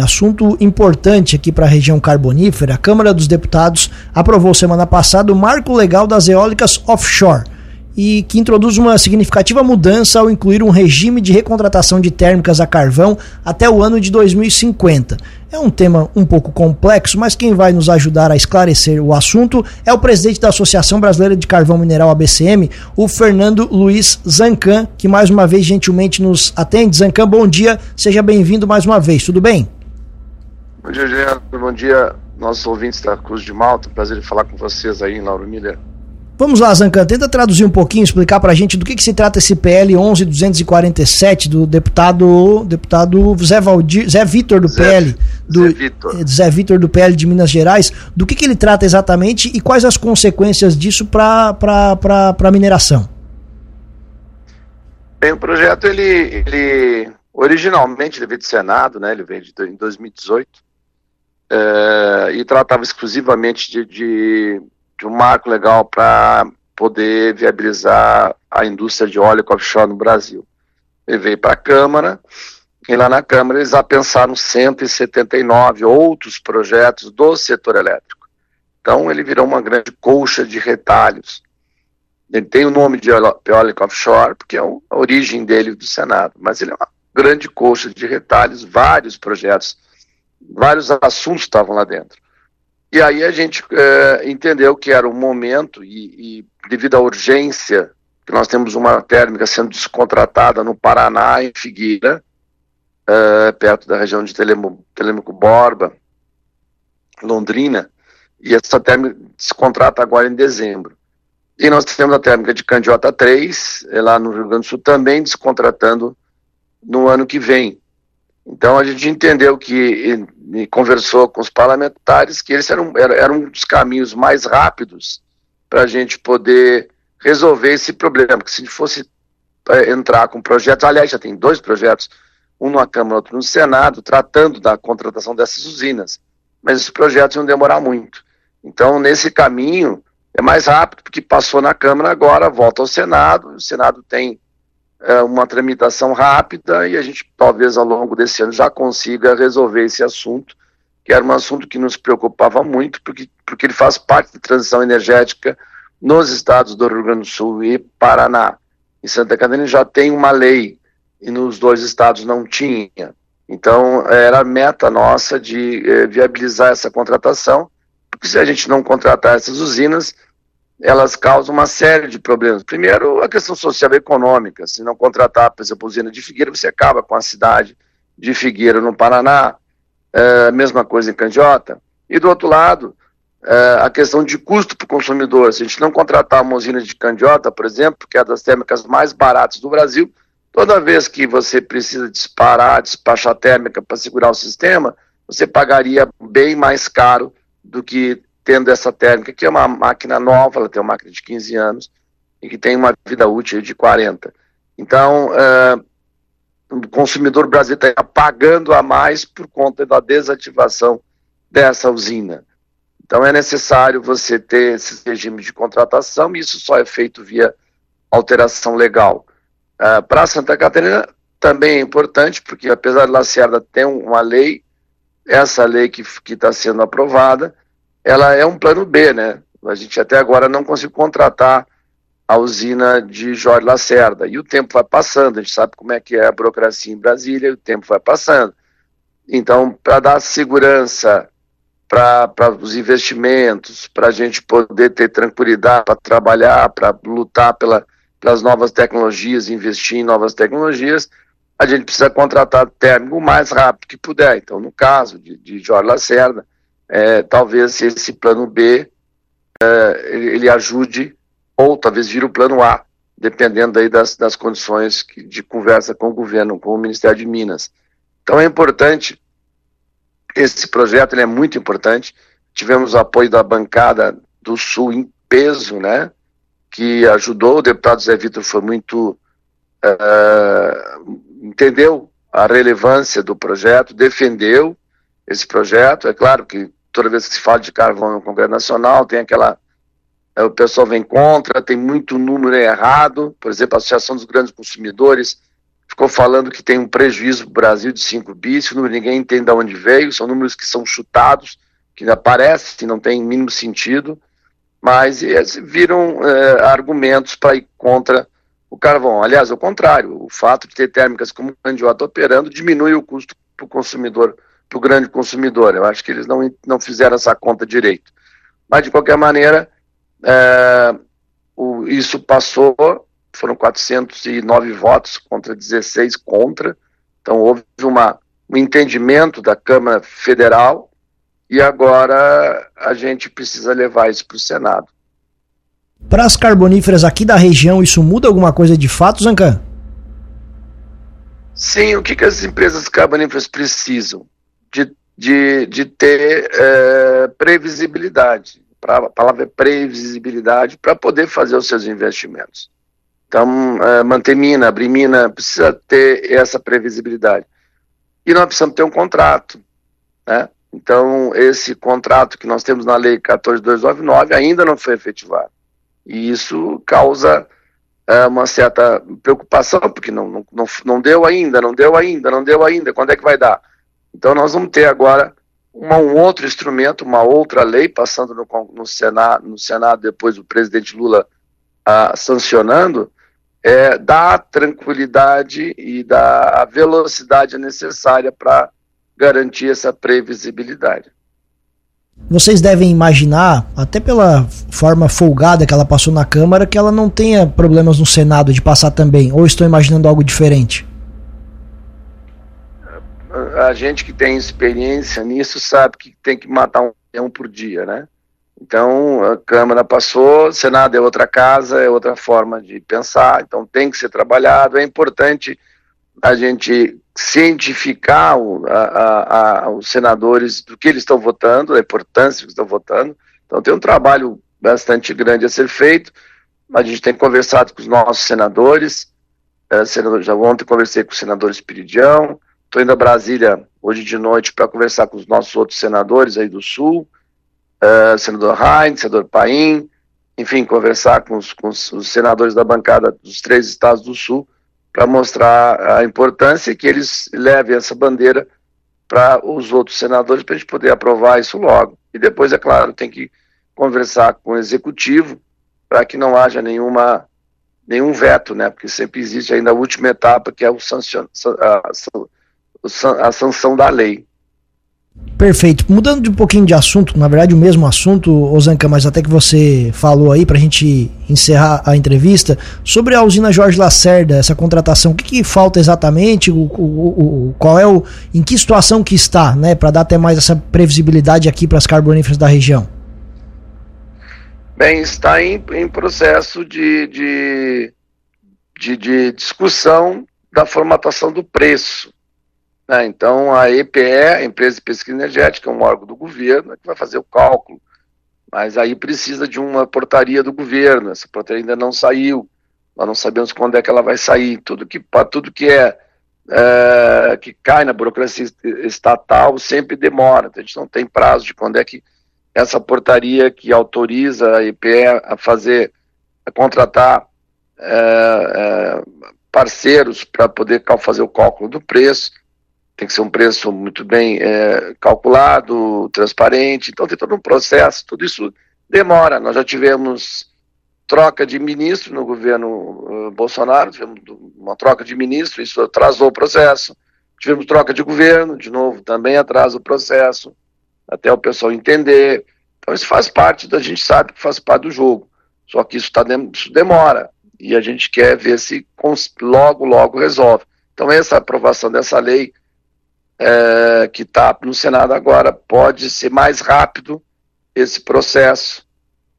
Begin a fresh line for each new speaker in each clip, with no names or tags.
Assunto importante aqui para a região carbonífera, a Câmara dos Deputados aprovou semana passada o marco legal das eólicas offshore e que introduz uma significativa mudança ao incluir um regime de recontratação de térmicas a carvão até o ano de 2050. É um tema um pouco complexo, mas quem vai nos ajudar a esclarecer o assunto é o presidente da Associação Brasileira de Carvão Mineral ABCM, o Fernando Luiz Zancan, que mais uma vez gentilmente nos atende. Zancan, bom dia, seja bem-vindo mais uma vez, tudo bem?
Bom dia, Juliano. Bom dia, nossos ouvintes da Cruz de Malta. Prazer em falar com vocês aí, Lauro Miller.
Vamos lá, Zancan, tenta traduzir um pouquinho, explicar pra gente do que, que se trata esse PL 11247 do deputado deputado Zé, Valdir, Zé Vitor do Zé, PL, do, Zé Vitor. Eh, Zé Vitor do PL de Minas Gerais. Do que, que ele trata exatamente e quais as consequências disso para a mineração?
Bem, o projeto, ele, ele originalmente ele veio do Senado, né, ele veio de, em 2018, é, e tratava exclusivamente de, de, de um marco legal para poder viabilizar a indústria de óleo offshore no Brasil. Ele veio para a Câmara, e lá na Câmara eles já pensaram 179 outros projetos do setor elétrico. Então ele virou uma grande colcha de retalhos. Ele tem o nome de eólico offshore, porque é a origem dele do Senado, mas ele é uma grande colcha de retalhos, vários projetos vários assuntos estavam lá dentro. E aí a gente é, entendeu que era o momento, e, e, devido à urgência, que nós temos uma térmica sendo descontratada no Paraná, em Figueira, é, perto da região de Telemaco Borba, Londrina, e essa térmica descontrata agora em dezembro. E nós temos a térmica de Candiota 3, é lá no Rio Grande do Sul, também descontratando no ano que vem. Então a gente entendeu que, e conversou com os parlamentares, que esse era um, era, um dos caminhos mais rápidos para a gente poder resolver esse problema. Porque se fosse é, entrar com projetos, aliás, já tem dois projetos, um na Câmara, outro no Senado, tratando da contratação dessas usinas. Mas esses projetos iam demorar muito. Então, nesse caminho, é mais rápido, porque passou na Câmara agora, volta ao Senado, o Senado tem é, uma tramitação rápida e a gente talvez ao longo desse ano já consiga resolver esse assunto, que era um assunto que nos preocupava muito, porque, porque ele faz parte da transição energética nos estados do Rio Grande do Sul e Paraná. Em Santa Catarina já tem uma lei e nos dois estados não tinha. Então, era a meta nossa de eh, viabilizar essa contratação, porque se a gente não contratar essas usinas, elas causam uma série de problemas. Primeiro, a questão social e econômica. Se não contratar, por exemplo, usina de Figueira, você acaba com a cidade de Figueira, no Paraná. É, mesma coisa em Candiota. E do outro lado, é, a questão de custo para o consumidor. Se a gente não contratar uma usina de Candiota, por exemplo, que é das térmicas mais baratas do Brasil, toda vez que você precisa disparar, despachar térmica para segurar o sistema, você pagaria bem mais caro do que tendo essa térmica, que é uma máquina nova, ela tem uma máquina de 15 anos e que tem uma vida útil de 40. Então, uh, o consumidor brasileiro está pagando a mais por conta da desativação dessa usina. Então, é necessário você ter esse regime de contratação e isso só é feito via alteração legal. Uh, Para Santa Catarina também é importante, porque apesar de Lacerda ter uma lei, essa lei que está sendo aprovada, ela é um plano B, né? A gente até agora não conseguiu contratar a usina de Jorge Lacerda. E o tempo vai passando, a gente sabe como é que é a burocracia em Brasília, o tempo vai passando. Então, para dar segurança para os investimentos, para a gente poder ter tranquilidade para trabalhar, para lutar pela, pelas novas tecnologias, investir em novas tecnologias, a gente precisa contratar térmico o mais rápido que puder. Então, no caso de, de Jorge Lacerda, é, talvez esse plano B é, ele ajude, ou talvez vire o plano A, dependendo aí das, das condições de conversa com o governo, com o Ministério de Minas. Então é importante, esse projeto ele é muito importante, tivemos o apoio da bancada do Sul em peso, né, que ajudou, o deputado Zé Vitor foi muito, uh, entendeu a relevância do projeto, defendeu, esse projeto. É claro que toda vez que se fala de carvão no Congresso Nacional, tem aquela. É, o pessoal vem contra, tem muito número errado. Por exemplo, a Associação dos Grandes Consumidores ficou falando que tem um prejuízo para o Brasil de 5 bis, número ninguém entende de onde veio, são números que são chutados, que aparecem, não tem mínimo sentido, mas viram é, argumentos para ir contra o carvão. Aliás, ao contrário, o fato de ter térmicas como candiota operando diminui o custo para o consumidor, para o grande consumidor. Eu acho que eles não, não fizeram essa conta direito. Mas, de qualquer maneira, é, o, isso passou, foram 409 votos contra 16 contra, então houve uma, um entendimento da Câmara Federal e agora a gente precisa levar isso para o Senado.
Para as carboníferas aqui da região, isso muda alguma coisa de fato, Zancan?
Sim, o que, que as empresas carboníferas precisam? De, de, de ter é, previsibilidade. A palavra é previsibilidade para poder fazer os seus investimentos. Então, é, manter mina, abrir mina, precisa ter essa previsibilidade. E nós precisamos ter um contrato. Né? Então, esse contrato que nós temos na Lei 14299 ainda não foi efetivado. E isso causa é, uma certa preocupação, porque não, não, não, não deu ainda, não deu ainda, não deu ainda, quando é que vai dar? Então nós vamos ter agora uma, um outro instrumento, uma outra lei passando no, no, Senado, no Senado, depois o presidente Lula ah, sancionando, é, dá tranquilidade e dá a velocidade necessária para garantir essa previsibilidade.
Vocês devem imaginar, até pela forma folgada que ela passou na Câmara, que ela não tenha problemas no Senado de passar também. Ou estou imaginando algo diferente?
A gente que tem experiência nisso sabe que tem que matar um leão por dia, né? Então, a Câmara passou, Senado é outra casa, é outra forma de pensar, então tem que ser trabalhado. É importante a gente cientificar o, a, a, os senadores do que eles estão votando, da importância que estão votando. Então tem um trabalho bastante grande a ser feito. A gente tem conversado com os nossos senadores. É, senador, já ontem conversei com o senador Espiridião. Estou indo a Brasília hoje de noite para conversar com os nossos outros senadores aí do Sul, é, senador Heinz, senador Paim, enfim, conversar com os, com os senadores da bancada dos três estados do Sul para mostrar a importância que eles levem essa bandeira para os outros senadores para a gente poder aprovar isso logo. E depois, é claro, tem que conversar com o executivo para que não haja nenhuma nenhum veto, né? Porque sempre existe ainda a última etapa que é o sancion, a, a sanção da lei.
Perfeito. Mudando de um pouquinho de assunto, na verdade o mesmo assunto, Ozanka, mas até que você falou aí para a gente encerrar a entrevista, sobre a usina Jorge Lacerda, essa contratação, o que, que falta exatamente, o, o, o, qual é o, em que situação que está, né, para dar até mais essa previsibilidade aqui para as carboníferas da região?
Bem, está em, em processo de, de, de, de discussão da formatação do preço. Né? Então, a EPE, a Empresa de Pesquisa Energética, é um órgão do governo é que vai fazer o cálculo, mas aí precisa de uma portaria do governo, essa portaria ainda não saiu, nós não sabemos quando é que ela vai sair, tudo que, tudo que é, é que cai na burocracia estatal sempre demora, então a gente não tem prazo de quando é que essa portaria que autoriza a EPE a fazer, a contratar é, é, parceiros para poder fazer o cálculo do preço, tem que ser um preço muito bem é, calculado, transparente, então tem todo um processo, tudo isso demora. Nós já tivemos troca de ministro no governo uh, Bolsonaro, tivemos uma troca de ministro, isso atrasou o processo. Tivemos troca de governo, de novo, também atrasa o processo, até o pessoal entender. Então isso faz parte, da gente sabe que faz parte do jogo. Só que isso, tá, isso demora e a gente quer ver se logo, logo resolve. Então essa aprovação dessa lei é, que está no Senado agora pode ser mais rápido esse processo,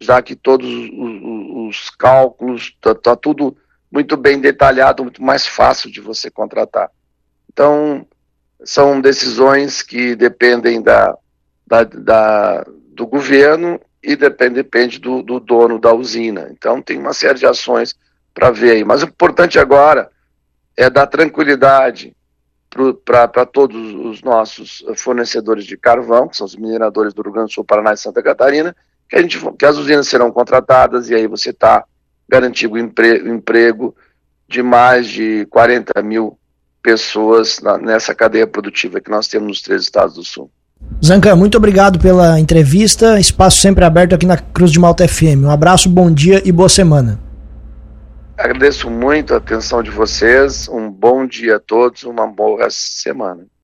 já que todos os, os cálculos, está tá tudo muito bem detalhado, muito mais fácil de você contratar. Então, são decisões que dependem da, da, da do governo e depende, depende do, do, dono da usina. Então, tem uma série de ações para ver aí. Mas o importante agora é dar tranquilidade para todos os nossos fornecedores de carvão, que são os mineradores do Rio Grande do Sul, Paraná e Santa Catarina, que, a gente, que as usinas serão contratadas e aí você está garantindo o emprego, emprego de mais de 40 mil pessoas na, nessa cadeia produtiva que nós temos nos três estados do Sul.
Zancan, muito obrigado pela entrevista. Espaço sempre aberto aqui na Cruz de Malta FM. Um abraço, bom dia e boa semana.
Agradeço muito a atenção de vocês. Um bom dia a todos, uma boa semana.